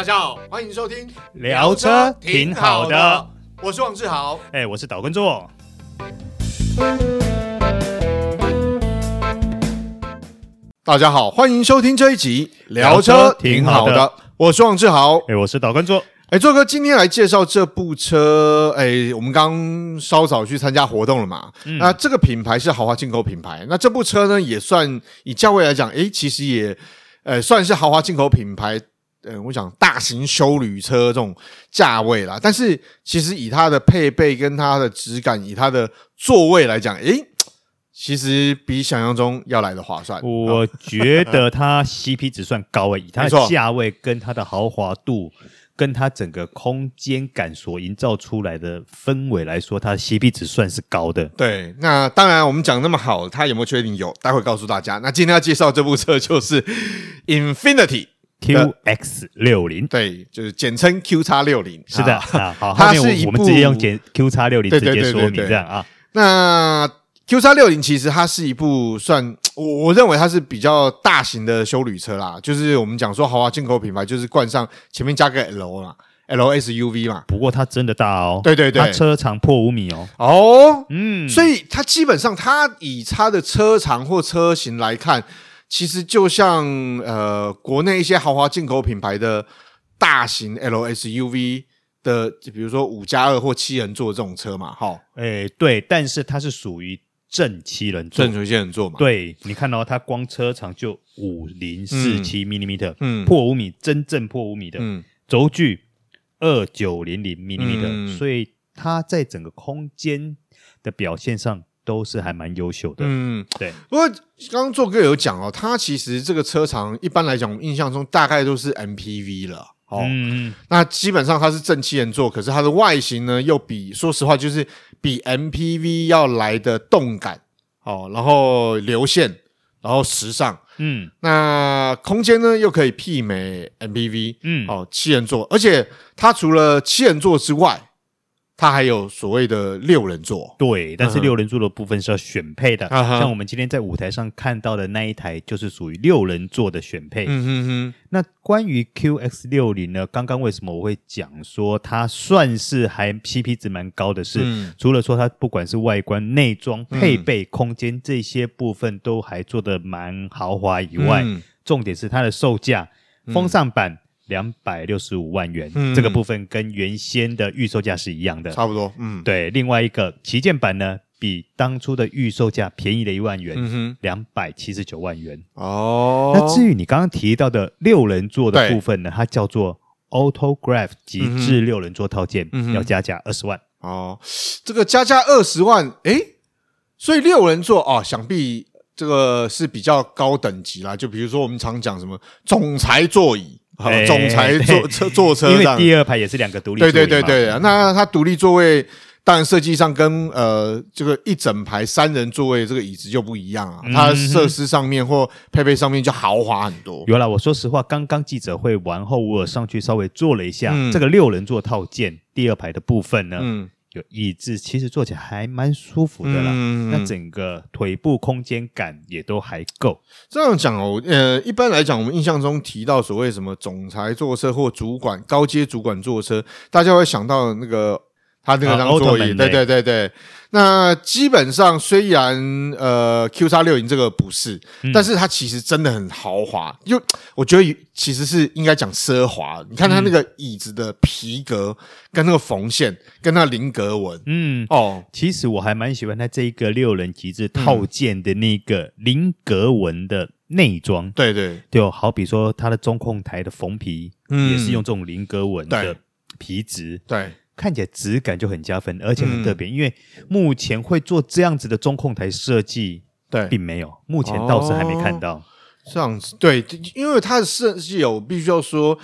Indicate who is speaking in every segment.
Speaker 1: 大家好，欢迎收听
Speaker 2: 聊车挺好的，
Speaker 1: 我是王志豪，
Speaker 2: 哎，我是岛根座。
Speaker 1: 大家好，欢迎收听这一集聊车挺好的，我是王志豪，
Speaker 2: 哎，我是岛根座。
Speaker 1: 哎，座哥，今天来介绍这部车。哎，我们刚稍早去参加活动了嘛？嗯、那这个品牌是豪华进口品牌。那这部车呢，也算以价位来讲，哎，其实也呃算是豪华进口品牌。呃，我想大型修旅车这种价位啦。但是其实以它的配备跟它的质感，以它的座位来讲，哎，其实比想象中要来的划算。
Speaker 2: 我觉得它 CP 值算高诶，以它的价位跟它的豪华度。跟它整个空间感所营造出来的氛围来说，它的 CP 值算是高的。
Speaker 1: 对，那当然我们讲那么好，它有没有缺点？有，待会告诉大家。那今天要介绍这部车就是 Infiniti
Speaker 2: QX 六零，
Speaker 1: 对，就是简称 Q 叉六零。
Speaker 2: 是的，啊，好，它是一部我们直接用简 Q 叉六零直接说明这样啊。
Speaker 1: 那 Q 叉六零其实它是一部算。我我认为它是比较大型的修旅车啦，就是我们讲说豪华进口品牌，就是冠上前面加个 L 嘛，L S U V 嘛。
Speaker 2: 不过它真的大哦，
Speaker 1: 对对对，
Speaker 2: 它车长破五米哦。
Speaker 1: 哦，嗯，所以它基本上它以它的车长或车型来看，其实就像呃国内一些豪华进口品牌的大型 L S U V 的，就比如说五加二或七人座这种车嘛，哈。
Speaker 2: 哎，对，但是它是属于。正七人座，
Speaker 1: 正七人座嘛？
Speaker 2: 对，你看到它光车长就五零四七 millimeter，嗯，破五米，真正破五米的，嗯，轴距二九零零 millimeter，所以它在整个空间的表现上都是还蛮优秀的，嗯，对。
Speaker 1: 不过刚刚做哥有讲哦，它其实这个车长一般来讲，我印象中大概都是 MPV 了。哦，嗯、那基本上它是正七人座，可是它的外形呢，又比说实话就是比 MPV 要来的动感，哦，然后流线，然后时尚，嗯，那空间呢又可以媲美 MPV，嗯，哦，七人座，而且它除了七人座之外。它还有所谓的六人座，
Speaker 2: 对，但是六人座的部分是要选配的，嗯、像我们今天在舞台上看到的那一台，就是属于六人座的选配。嗯哼哼。那关于 QX 六零呢？刚刚为什么我会讲说它算是还 CP 值蛮高的是？是、嗯、除了说它不管是外观、内装、配备、空间这些部分都还做得蛮豪华以外，嗯、重点是它的售价，风尚版。两百六十五万元，嗯、这个部分跟原先的预售价是一样的，
Speaker 1: 差不多。嗯，
Speaker 2: 对。另外一个旗舰版呢，比当初的预售价便宜了一万元，两百七十九万元。哦，那至于你刚刚提到的六人座的部分呢，它叫做 Autograph 极致六人座套件，嗯、要加价二十万。
Speaker 1: 哦，这个加价二十万，诶，所以六人座哦，想必这个是比较高等级啦。就比如说我们常讲什么总裁座椅。好，总裁坐车坐车，
Speaker 2: 因为第二排也是两个独立座位。对对对对，
Speaker 1: 那它独立座位当然设计上跟呃这个一整排三人座位这个椅子就不一样啊，它设施上面或配备上面就豪华很多。
Speaker 2: 有啦，我说实话，刚刚记者会完后，我有上去稍微坐了一下这个六人座套件第二排的部分呢。嗯。有椅子，其实坐起来还蛮舒服的啦。嗯、那整个腿部空间感也都还够。
Speaker 1: 这样讲哦，呃，一般来讲，我们印象中提到所谓什么总裁坐车或主管、高阶主管坐车，大家会想到那个他那个张座椅，啊、对对对对。那基本上虽然呃 Q 叉六零这个不是，嗯、但是它其实真的很豪华。就我觉得其实是应该讲奢华。你看它那个椅子的皮革跟那个缝线跟那个菱格纹，嗯哦，
Speaker 2: 其实我还蛮喜欢它这一个六人极致套件的那个菱格纹的内装。嗯、对对，
Speaker 1: 就
Speaker 2: 好比说它的中控台的缝皮，嗯、也是用这种菱格纹的皮质。
Speaker 1: 对。对
Speaker 2: 看起来质感就很加分，而且很特别。嗯、因为目前会做这样子的中控台设计，对，并没有，目前倒是还没看到。
Speaker 1: 哦、这样子，对，因为它的设计有必须要说，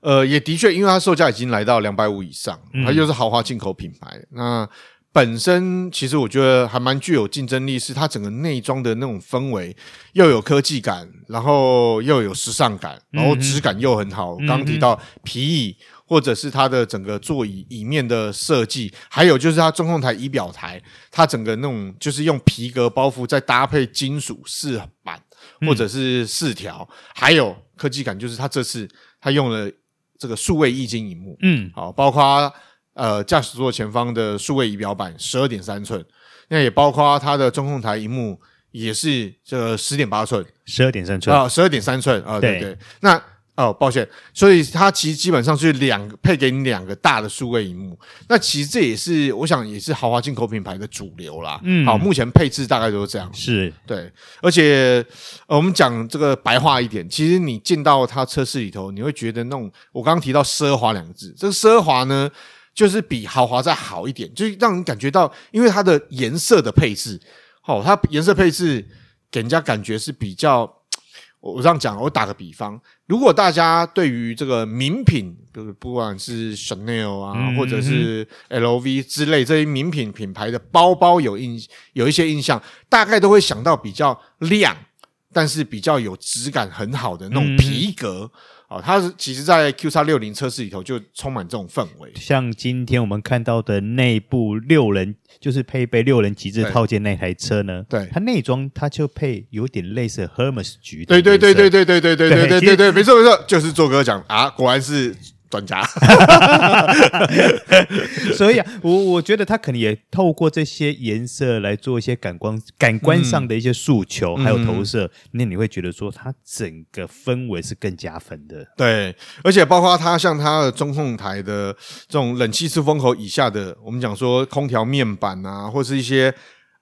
Speaker 1: 呃，也的确，因为它售价已经来到两百五以上，它又是豪华进口品牌，嗯、那本身其实我觉得还蛮具有竞争力，是它整个内装的那种氛围又有科技感，然后又有时尚感，然后质感又很好。刚、提到皮椅。或者是它的整个座椅椅面的设计，还有就是它中控台仪表台，它整个那种就是用皮革包覆，再搭配金属饰板或者是饰条，嗯、还有科技感，就是它这次它用了这个数位液晶荧幕，
Speaker 2: 嗯，
Speaker 1: 好，包括呃驾驶座前方的数位仪表板十二点三寸，那也包括它的中控台萤幕也是这十点八寸，
Speaker 2: 十二点三寸。
Speaker 1: 啊，十二点三寸啊，对。对，那。哦，抱歉，所以它其实基本上是两个配给你两个大的数位荧幕，那其实这也是我想也是豪华进口品牌的主流啦。嗯，好，目前配置大概都是这样。
Speaker 2: 是
Speaker 1: 对，而且呃，我们讲这个白话一点，其实你进到它车室里头，你会觉得那种我刚刚提到奢华两个字，这个奢华呢，就是比豪华再好一点，就是让人感觉到，因为它的颜色的配置，好，它颜色配置给人家感觉是比较。我这样讲，我打个比方，如果大家对于这个名品，就是不管是 Chanel 啊，嗯、或者是 LV 之类这些名品品牌的包包有印有一些印象，大概都会想到比较亮，但是比较有质感很好的那种皮革。嗯哦，它是其实，在 Q 叉六零车室里头就充满这种氛围。
Speaker 2: 像今天我们看到的内部六人，就是配备六人极致套件那台车呢，
Speaker 1: 对，
Speaker 2: 它内装它就配有点类似 Hermes 橘。
Speaker 1: 对对对对对对对对对对对对，没错没错，就是做哥讲啊，果然是。专家，
Speaker 2: 所以啊，我我觉得他可能也透过这些颜色来做一些感官感官上的一些诉求，嗯、还有投射，那、嗯、你会觉得说它整个氛围是更加分的。
Speaker 1: 对，而且包括它像它的中控台的这种冷气出风口以下的，我们讲说空调面板啊，或是一些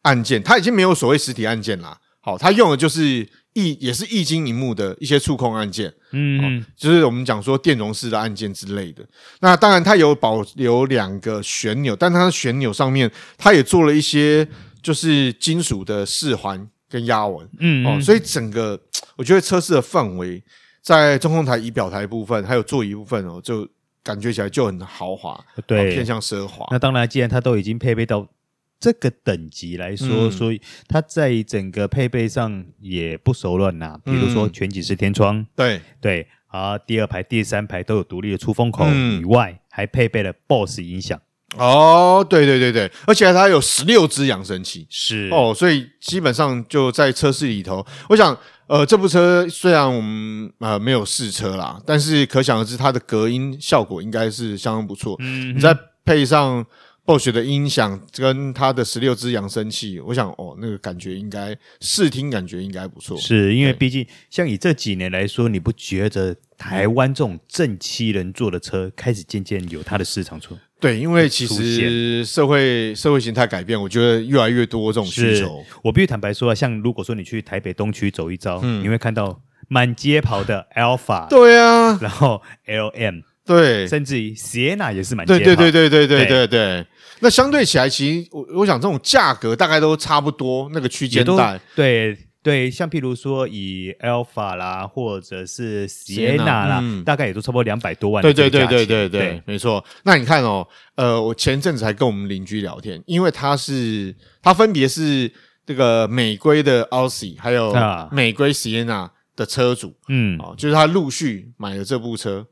Speaker 1: 按键，它已经没有所谓实体按键啦。好，它用的就是。液也是液晶萤幕的一些触控按键，嗯、哦，就是我们讲说电容式的按键之类的。那当然它有保留两个旋钮，但它的旋钮上面它也做了一些就是金属的饰环跟压纹，嗯，哦，所以整个我觉得车室的范围在中控台仪表台部分还有座椅部分哦，就感觉起来就很豪华，对，偏向奢华。
Speaker 2: 那当然，既然它都已经配备到。这个等级来说，嗯、所以它在整个配备上也不手软呐。比如说全景式天窗，
Speaker 1: 嗯、对
Speaker 2: 对，啊，第二排、第三排都有独立的出风口，以外、嗯、还配备了 BOSS 音响。
Speaker 1: 哦，对对对对，而且它有十六支扬声器，
Speaker 2: 是
Speaker 1: 哦，所以基本上就在车室里头，我想，呃，这部车虽然我们呃没有试车啦，但是可想而知，它的隔音效果应该是相当不错。嗯，你再配上。BOSE 的音响跟它的十六支扬声器，我想哦，那个感觉应该视听感觉应该不错。
Speaker 2: 是因为毕竟像以这几年来说，你不觉得台湾这种正七人座的车开始渐渐有它的市场出？
Speaker 1: 对，因为其实社会社会形态改变，我觉得越来越多这种需求。
Speaker 2: 我必须坦白说啊，像如果说你去台北东区走一遭，嗯、你会看到满街跑的 Alpha，
Speaker 1: 对啊，
Speaker 2: 然后 LM。
Speaker 1: 对，
Speaker 2: 甚至于 Sienna 也是蛮
Speaker 1: 对对对对对对对对。那相对起来，其实我我想这种价格大概都差不多那个区间带。
Speaker 2: 对对，像譬如说以 Alpha 啦，或者是 Sienna 啦，大概也都差不多两百多万。
Speaker 1: 对对对对对对，没错。那你看哦，呃，我前阵子还跟我们邻居聊天，因为他是他分别是这个美规的 Audi 还有美规 Sienna 的车主，嗯，哦，就是他陆续买了这部车。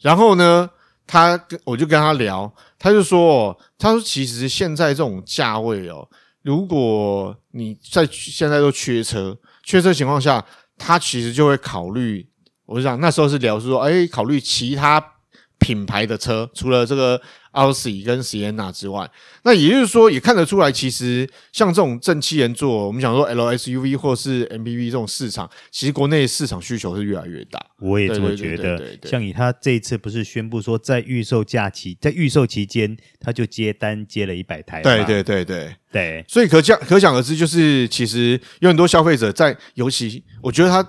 Speaker 1: 然后呢，他跟我就跟他聊，他就说，他说其实现在这种价位哦，如果你在现在都缺车，缺车情况下，他其实就会考虑，我就想那时候是聊是说，哎，考虑其他品牌的车，除了这个。Audi 跟 Sienna 之外，那也就是说，也看得出来，其实像这种正七人座，我们想说 LSUV 或是 MPV 这种市场，其实国内市场需求是越来越大。
Speaker 2: 我也这么觉得。像以他这一次不是宣布说，在预售假期，在预售期间，他就接单接了一百台。
Speaker 1: 对对对对
Speaker 2: 对。
Speaker 1: 所以可想可想而知，就是其实有很多消费者在，尤其我觉得他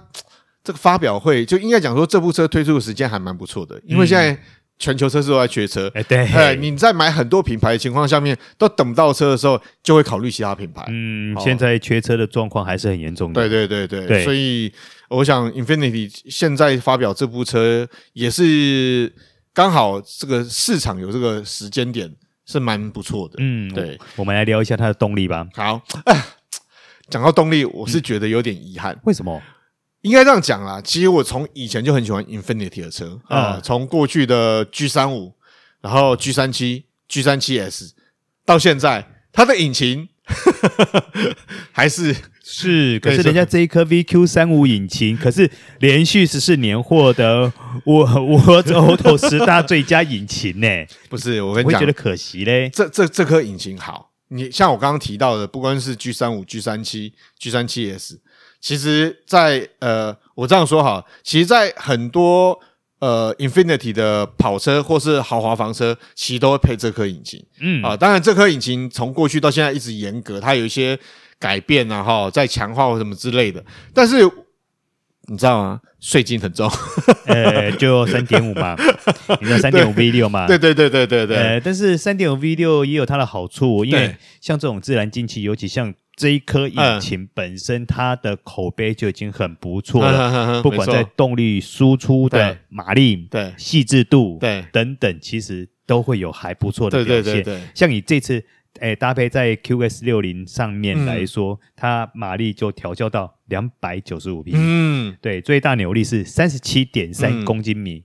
Speaker 1: 这个发表会就应该讲说，这部车推出的时间还蛮不错的，因为现在。全球车市都在缺车，哎，对，哎，你在买很多品牌的情况下面都等不到车的时候，就会考虑其他品牌。
Speaker 2: 嗯，现在缺车的状况还是很严重的。
Speaker 1: 对对对对，所以我想，Infinity 现在发表这部车也是刚好这个市场有这个时间点是蛮不错的。嗯，对，
Speaker 2: 我们来聊一下它的动力吧。
Speaker 1: 好，哎，讲到动力，我是觉得有点遗憾。
Speaker 2: 为什么？
Speaker 1: 应该这样讲啦，其实我从以前就很喜欢 Infinity 的车啊，从、嗯呃、过去的 G 三五，然后 G 三七、G 三七 S，到现在，它的引擎 还是
Speaker 2: 是？可是人家这一颗 VQ 三五引擎，可是连续十四年获得 我我 Auto 十大最佳引擎呢？
Speaker 1: 不是，我跟你讲，
Speaker 2: 我会觉得可惜嘞。
Speaker 1: 这这这颗引擎好，你像我刚刚提到的，不管是 G 三五、G 三七、G 三七 S，其实在，在呃，我这样说哈，其实，在很多。呃，Infinity 的跑车或是豪华房车，其实都会配这颗引擎。嗯啊，当然这颗引擎从过去到现在一直严格，它有一些改变啊，哈，在强化或什么之类的。但是你知道吗？税金很重，
Speaker 2: 呃，就三点五嘛，你知道三点五 V 六嘛？
Speaker 1: 对对对对对对。
Speaker 2: 呃，但是三点五 V 六也有它的好处，因为像这种自然进气，尤其像。这一颗引擎本身，它的口碑就已经很不错了。不管在动力输出的马力、对细致度、对等等，其实都会有还不错的表现。像你这次，哎搭配在 QS 六零上面来说，它马力就调教到两百九十五匹。嗯，对，最大扭力是三十七点三公斤米。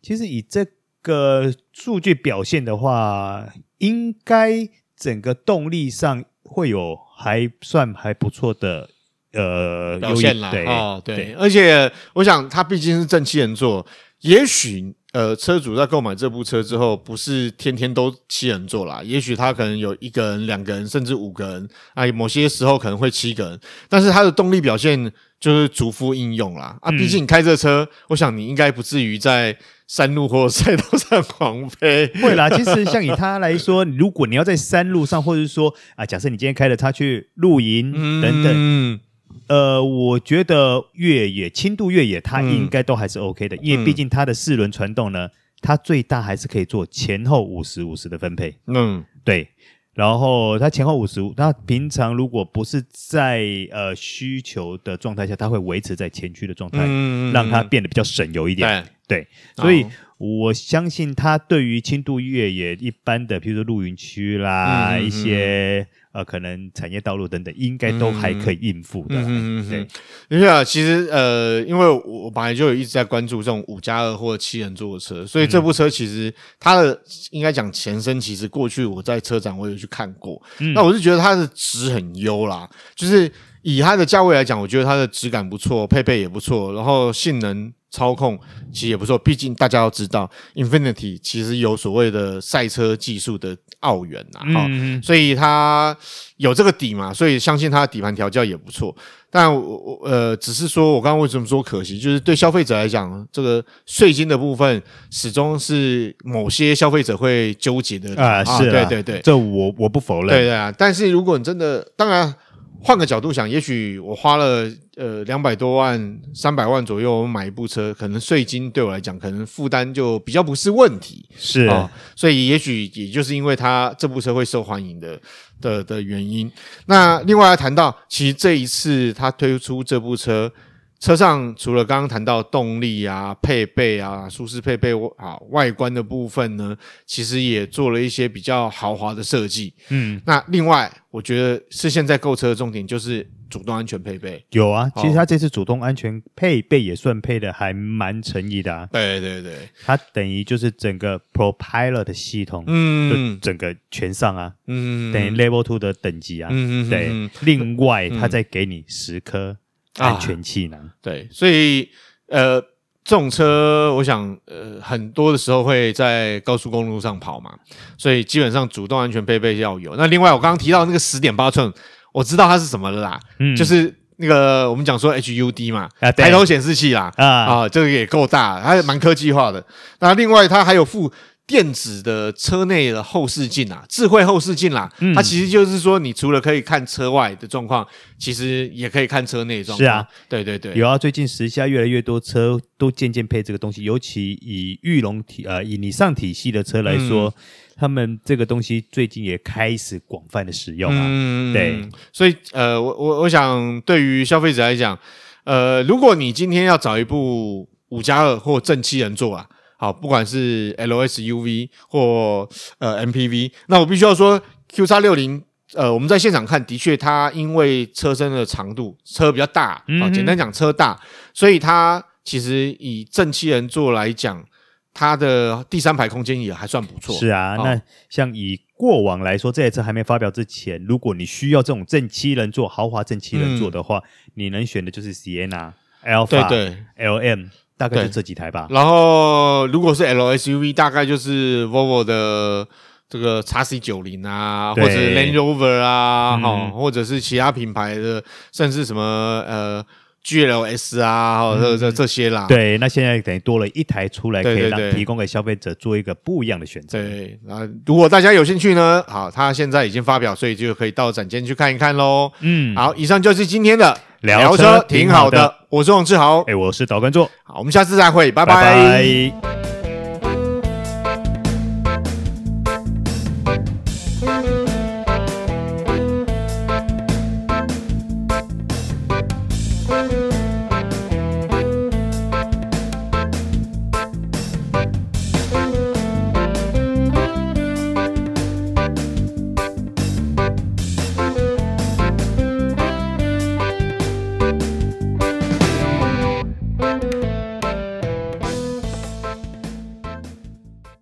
Speaker 2: 其实以这个数据表现的话，应该整个动力上会有。还算还不错的呃
Speaker 1: 表现啦，
Speaker 2: 对
Speaker 1: 哦对，对，而且我想他毕竟是正七人座，也许呃车主在购买这部车之后，不是天天都七人座啦，也许他可能有一个人、两个人，甚至五个人啊，某些时候可能会七个人，但是它的动力表现就是足敷应用啦啊，毕竟你开这车，嗯、我想你应该不至于在。山路或赛道上狂飞
Speaker 2: 会啦。其实像以他来说，如果你要在山路上，或者是说啊，假设你今天开着它去露营等等，嗯、呃，我觉得越野轻度越野它应该都还是 OK 的，嗯、因为毕竟它的四轮传动呢，它最大还是可以做前后五十五十的分配。嗯，对。然后它前后五十五，那平常如果不是在呃需求的状态下，它会维持在前驱的状态，嗯、让它变得比较省油一点。对，所以我相信它对于轻度越野一般的，譬如说露营区啦，嗯、一些。呃，可能产业道路等等，应该都还可以应付的。嗯嗯嗯。对，
Speaker 1: 因为啊，其实呃，因为我本来就有一直在关注这种五加二或者七人座的车，所以这部车其实它的应该讲前身，其实过去我在车展我有去看过。嗯。那我是觉得它的值很优啦，就是以它的价位来讲，我觉得它的质感不错，配备也不错，然后性能。操控其实也不错，毕竟大家要知道，Infinity 其实有所谓的赛车技术的奥援呐，哈、嗯，所以它有这个底嘛，所以相信它的底盘调教也不错。但我呃，只是说我刚刚为什么说可惜，就是对消费者来讲，这个税金的部分始终是某些消费者会纠结的
Speaker 2: 啊，是啊，
Speaker 1: 对对对，
Speaker 2: 这我我不否认，
Speaker 1: 对对啊。但是如果你真的，当然。换个角度想，也许我花了呃两百多万、三百万左右买一部车，可能税金对我来讲，可能负担就比较不是问题。
Speaker 2: 是啊、
Speaker 1: 哦，所以也许也就是因为它这部车会受欢迎的的的原因。那另外要谈到，其实这一次他推出这部车。车上除了刚刚谈到动力啊、配备啊、舒适配备啊、外观的部分呢，其实也做了一些比较豪华的设计。嗯，那另外我觉得是现在购车的重点就是主动安全配备。
Speaker 2: 有啊，其实它这次主动安全配备也算配的还蛮诚意的啊。
Speaker 1: 对对对，
Speaker 2: 它等于就是整个 ProPilot 的系统，嗯，整个全上啊，嗯，等于 Level Two 的等级啊，嗯嗯，对。另外，它再给你十颗。安全气囊、啊，
Speaker 1: 对，所以呃，这种车我想呃，很多的时候会在高速公路上跑嘛，所以基本上主动安全配备要有。那另外我刚刚提到那个十点八寸，我知道它是什么了啦，嗯，就是那个我们讲说 HUD 嘛，啊，抬头显示器啦，啊啊，这个也够大，还蛮科技化的。那另外它还有附。电子的车内的后视镜啊，智慧后视镜啦，嗯、它其实就是说，你除了可以看车外的状况，其实也可以看车内状况。是啊，对对对，
Speaker 2: 有啊。最近时下越来越多车都渐渐配这个东西，尤其以裕隆体呃以你上体系的车来说，嗯、他们这个东西最近也开始广泛的使用啊。嗯、对，
Speaker 1: 所以呃，我我我想对于消费者来讲，呃，如果你今天要找一部五加二或正七人座啊。好，不管是 LSUV 或呃 MPV，那我必须要说 QX60，呃，我们在现场看，的确它因为车身的长度，车比较大，嗯哼，简单讲车大，所以它其实以正七人座来讲，它的第三排空间也还算不错。
Speaker 2: 是啊，
Speaker 1: 哦、
Speaker 2: 那像以过往来说，这台车还没发表之前，如果你需要这种正七人座豪华正七人座的话，嗯、你能选的就是 Sienna、Alpha、对。对 LM，大概就这几台吧。
Speaker 1: 然后如果是 L SUV，大概就是 Volvo 的这个 x C 九零啊，或者 Land Rover 啊，嗯、或者是其他品牌的，甚至什么呃。GLS 啊，这这这些啦，
Speaker 2: 对，那现在等于多了一台出来，可以让提供给消费者做一个不一样的选择。
Speaker 1: 对，啊，如果大家有兴趣呢，好，他现在已经发表，所以就可以到展间去看一看喽。嗯，好，以上就是今天的聊车，挺好的。我是王志豪，
Speaker 2: 哎，我是导观众，
Speaker 1: 好，我们下次再会，拜拜。
Speaker 2: 拜拜。